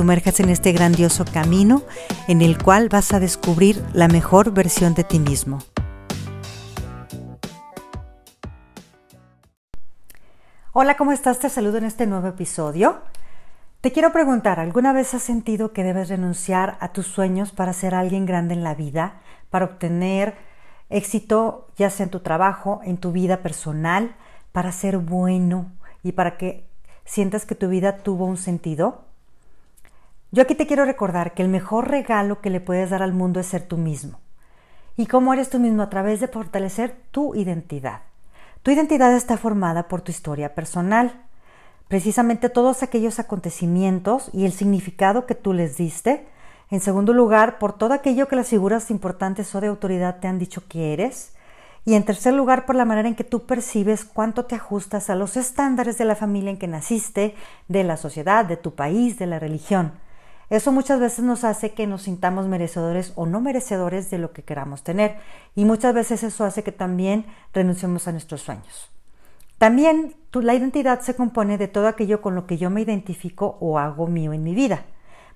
sumerjas en este grandioso camino en el cual vas a descubrir la mejor versión de ti mismo. Hola, ¿cómo estás? Te saludo en este nuevo episodio. Te quiero preguntar, ¿alguna vez has sentido que debes renunciar a tus sueños para ser alguien grande en la vida, para obtener éxito ya sea en tu trabajo, en tu vida personal, para ser bueno y para que sientas que tu vida tuvo un sentido? Yo aquí te quiero recordar que el mejor regalo que le puedes dar al mundo es ser tú mismo. ¿Y cómo eres tú mismo? A través de fortalecer tu identidad. Tu identidad está formada por tu historia personal. Precisamente todos aquellos acontecimientos y el significado que tú les diste. En segundo lugar, por todo aquello que las figuras importantes o de autoridad te han dicho que eres. Y en tercer lugar, por la manera en que tú percibes cuánto te ajustas a los estándares de la familia en que naciste, de la sociedad, de tu país, de la religión. Eso muchas veces nos hace que nos sintamos merecedores o no merecedores de lo que queramos tener. Y muchas veces eso hace que también renunciemos a nuestros sueños. También la identidad se compone de todo aquello con lo que yo me identifico o hago mío en mi vida.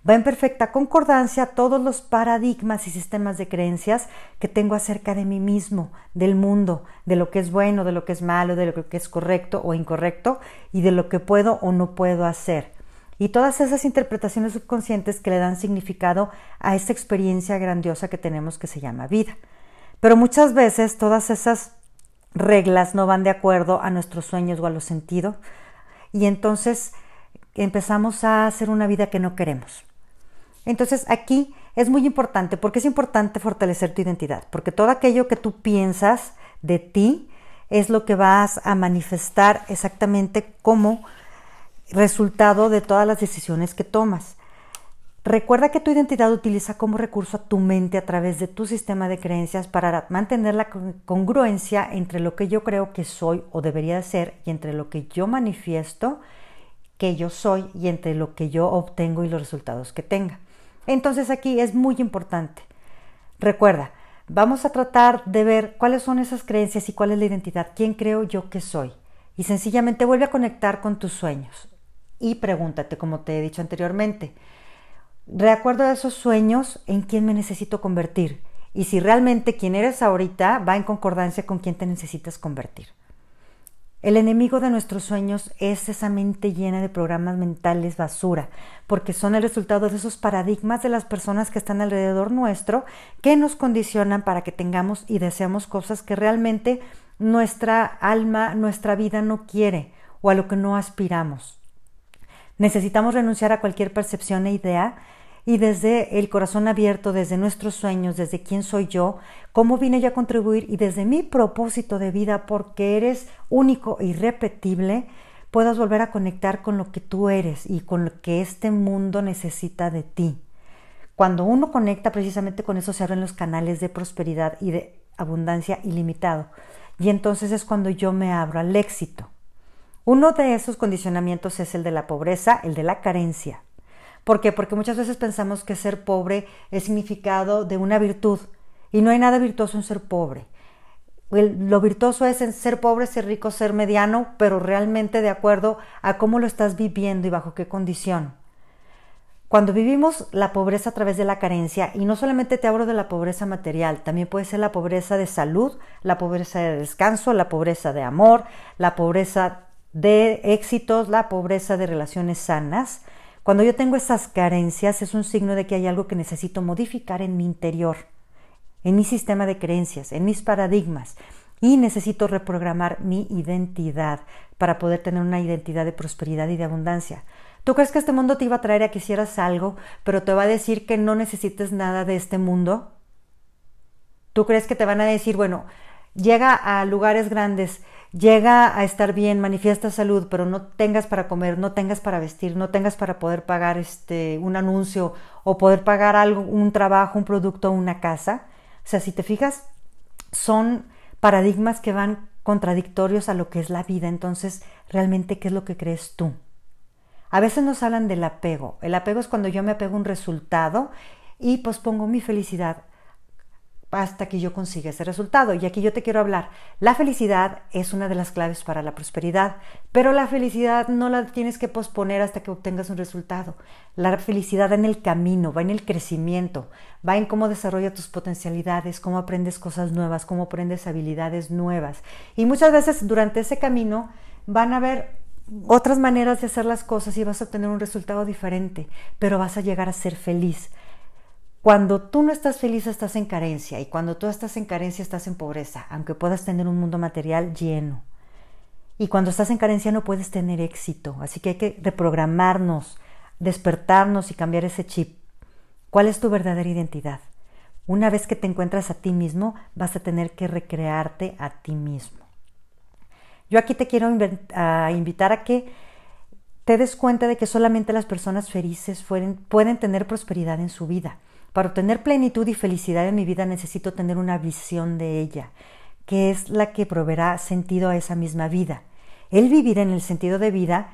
Va en perfecta concordancia todos los paradigmas y sistemas de creencias que tengo acerca de mí mismo, del mundo, de lo que es bueno, de lo que es malo, de lo que es correcto o incorrecto y de lo que puedo o no puedo hacer y todas esas interpretaciones subconscientes que le dan significado a esta experiencia grandiosa que tenemos que se llama vida. Pero muchas veces todas esas reglas no van de acuerdo a nuestros sueños o a los sentidos y entonces empezamos a hacer una vida que no queremos. Entonces aquí es muy importante, porque es importante fortalecer tu identidad, porque todo aquello que tú piensas de ti es lo que vas a manifestar exactamente como resultado de todas las decisiones que tomas. Recuerda que tu identidad utiliza como recurso a tu mente a través de tu sistema de creencias para mantener la congruencia entre lo que yo creo que soy o debería ser y entre lo que yo manifiesto que yo soy y entre lo que yo obtengo y los resultados que tenga. Entonces aquí es muy importante. Recuerda, vamos a tratar de ver cuáles son esas creencias y cuál es la identidad, quién creo yo que soy. Y sencillamente vuelve a conectar con tus sueños y pregúntate, como te he dicho anteriormente, de acuerdo a esos sueños, ¿en quién me necesito convertir? Y si realmente quien eres ahorita va en concordancia con quien te necesitas convertir. El enemigo de nuestros sueños es esa mente llena de programas mentales basura, porque son el resultado de esos paradigmas de las personas que están alrededor nuestro que nos condicionan para que tengamos y deseamos cosas que realmente nuestra alma, nuestra vida no quiere o a lo que no aspiramos. Necesitamos renunciar a cualquier percepción e idea y desde el corazón abierto, desde nuestros sueños, desde quién soy yo, cómo vine yo a contribuir y desde mi propósito de vida, porque eres único e irrepetible, puedas volver a conectar con lo que tú eres y con lo que este mundo necesita de ti. Cuando uno conecta precisamente con eso se abren los canales de prosperidad y de abundancia ilimitado. Y entonces es cuando yo me abro al éxito. Uno de esos condicionamientos es el de la pobreza, el de la carencia. ¿Por qué? Porque muchas veces pensamos que ser pobre es significado de una virtud y no hay nada virtuoso en ser pobre. lo virtuoso es en ser pobre, ser rico, ser mediano, pero realmente de acuerdo a cómo lo estás viviendo y bajo qué condición. Cuando vivimos la pobreza a través de la carencia, y no solamente te hablo de la pobreza material, también puede ser la pobreza de salud, la pobreza de descanso, la pobreza de amor, la pobreza de éxitos, la pobreza de relaciones sanas. Cuando yo tengo esas carencias es un signo de que hay algo que necesito modificar en mi interior, en mi sistema de creencias, en mis paradigmas y necesito reprogramar mi identidad para poder tener una identidad de prosperidad y de abundancia. ¿Tú crees que este mundo te iba a traer a que hicieras algo, pero te va a decir que no necesites nada de este mundo? ¿Tú crees que te van a decir, bueno, llega a lugares grandes llega a estar bien, manifiesta salud, pero no tengas para comer, no tengas para vestir, no tengas para poder pagar este, un anuncio o poder pagar algo, un trabajo, un producto, una casa. O sea, si te fijas, son paradigmas que van contradictorios a lo que es la vida. Entonces, realmente, ¿qué es lo que crees tú? A veces nos hablan del apego. El apego es cuando yo me apego a un resultado y pospongo mi felicidad hasta que yo consiga ese resultado. Y aquí yo te quiero hablar. La felicidad es una de las claves para la prosperidad, pero la felicidad no la tienes que posponer hasta que obtengas un resultado. La felicidad va en el camino, va en el crecimiento, va en cómo desarrolla tus potencialidades, cómo aprendes cosas nuevas, cómo aprendes habilidades nuevas. Y muchas veces durante ese camino van a haber otras maneras de hacer las cosas y vas a obtener un resultado diferente, pero vas a llegar a ser feliz. Cuando tú no estás feliz estás en carencia y cuando tú estás en carencia estás en pobreza, aunque puedas tener un mundo material lleno. Y cuando estás en carencia no puedes tener éxito, así que hay que reprogramarnos, despertarnos y cambiar ese chip. ¿Cuál es tu verdadera identidad? Una vez que te encuentras a ti mismo, vas a tener que recrearte a ti mismo. Yo aquí te quiero invitar a que te des cuenta de que solamente las personas felices pueden tener prosperidad en su vida. Para obtener plenitud y felicidad en mi vida necesito tener una visión de ella, que es la que proveerá sentido a esa misma vida. El vivir en el sentido de vida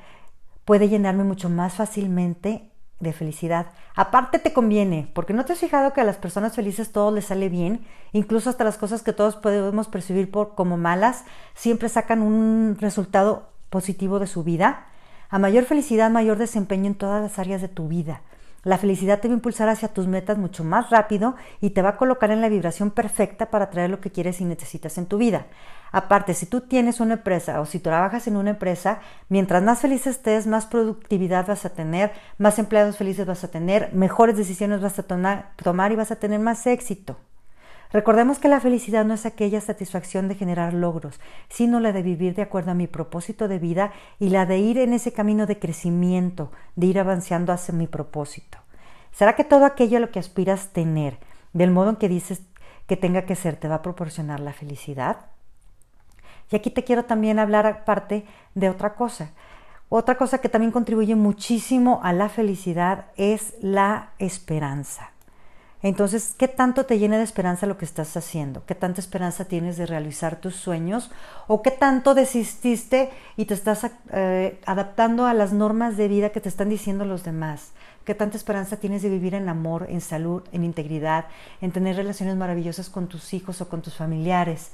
puede llenarme mucho más fácilmente de felicidad. Aparte te conviene, porque no te has fijado que a las personas felices todo les sale bien, incluso hasta las cosas que todos podemos percibir como malas, siempre sacan un resultado positivo de su vida. A mayor felicidad, mayor desempeño en todas las áreas de tu vida. La felicidad te va a impulsar hacia tus metas mucho más rápido y te va a colocar en la vibración perfecta para traer lo que quieres y necesitas en tu vida. Aparte, si tú tienes una empresa o si trabajas en una empresa, mientras más feliz estés, más productividad vas a tener, más empleados felices vas a tener, mejores decisiones vas a tomar y vas a tener más éxito. Recordemos que la felicidad no es aquella satisfacción de generar logros, sino la de vivir de acuerdo a mi propósito de vida y la de ir en ese camino de crecimiento, de ir avanzando hacia mi propósito. ¿Será que todo aquello a lo que aspiras tener, del modo en que dices que tenga que ser, te va a proporcionar la felicidad? Y aquí te quiero también hablar aparte de otra cosa. Otra cosa que también contribuye muchísimo a la felicidad es la esperanza. Entonces, ¿qué tanto te llena de esperanza lo que estás haciendo? ¿Qué tanta esperanza tienes de realizar tus sueños? ¿O qué tanto desististe y te estás eh, adaptando a las normas de vida que te están diciendo los demás? ¿Qué tanta esperanza tienes de vivir en amor, en salud, en integridad, en tener relaciones maravillosas con tus hijos o con tus familiares,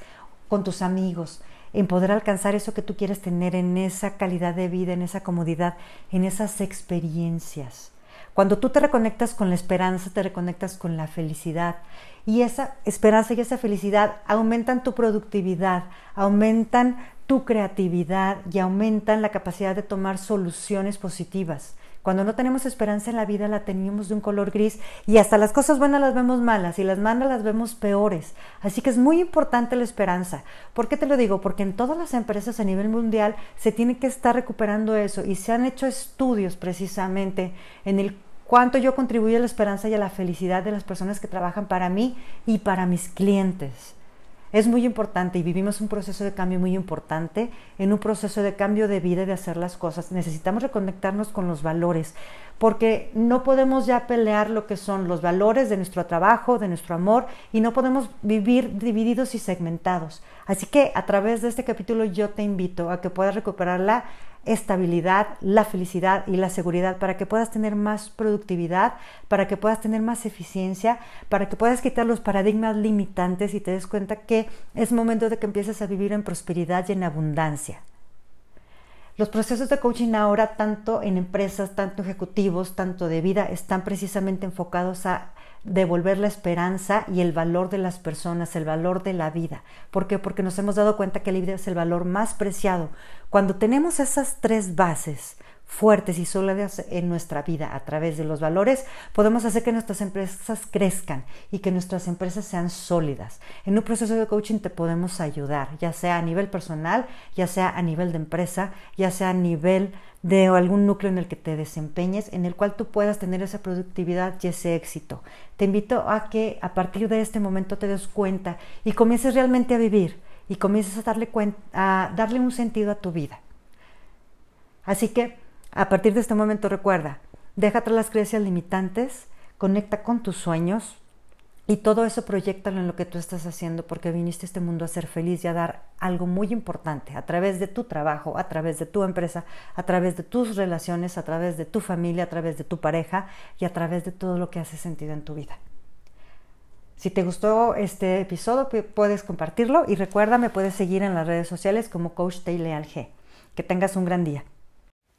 con tus amigos? en poder alcanzar eso que tú quieres tener en esa calidad de vida, en esa comodidad, en esas experiencias. Cuando tú te reconectas con la esperanza, te reconectas con la felicidad. Y esa esperanza y esa felicidad aumentan tu productividad, aumentan tu creatividad y aumentan la capacidad de tomar soluciones positivas. Cuando no tenemos esperanza en la vida la tenemos de un color gris y hasta las cosas buenas las vemos malas y las malas las vemos peores. Así que es muy importante la esperanza. ¿Por qué te lo digo? Porque en todas las empresas a nivel mundial se tiene que estar recuperando eso y se han hecho estudios precisamente en el cuánto yo contribuyo a la esperanza y a la felicidad de las personas que trabajan para mí y para mis clientes. Es muy importante y vivimos un proceso de cambio muy importante, en un proceso de cambio de vida y de hacer las cosas. Necesitamos reconectarnos con los valores, porque no podemos ya pelear lo que son los valores de nuestro trabajo, de nuestro amor, y no podemos vivir divididos y segmentados. Así que a través de este capítulo yo te invito a que puedas recuperar la estabilidad, la felicidad y la seguridad para que puedas tener más productividad, para que puedas tener más eficiencia, para que puedas quitar los paradigmas limitantes y te des cuenta que es momento de que empieces a vivir en prosperidad y en abundancia. Los procesos de coaching ahora, tanto en empresas, tanto ejecutivos, tanto de vida, están precisamente enfocados a devolver la esperanza y el valor de las personas, el valor de la vida. ¿Por qué? Porque nos hemos dado cuenta que la vida es el valor más preciado. Cuando tenemos esas tres bases fuertes y sólidas en nuestra vida a través de los valores, podemos hacer que nuestras empresas crezcan y que nuestras empresas sean sólidas. En un proceso de coaching te podemos ayudar, ya sea a nivel personal, ya sea a nivel de empresa, ya sea a nivel de algún núcleo en el que te desempeñes, en el cual tú puedas tener esa productividad y ese éxito. Te invito a que a partir de este momento te des cuenta y comiences realmente a vivir y comienzas a darle, a darle un sentido a tu vida. Así que a partir de este momento recuerda, deja atrás las creencias limitantes, conecta con tus sueños, y todo eso proyectalo en lo que tú estás haciendo porque viniste a este mundo a ser feliz y a dar algo muy importante a través de tu trabajo, a través de tu empresa, a través de tus relaciones, a través de tu familia, a través de tu pareja y a través de todo lo que hace sentido en tu vida. Si te gustó este episodio, puedes compartirlo y recuerda, me puedes seguir en las redes sociales como Coach G. Que tengas un gran día.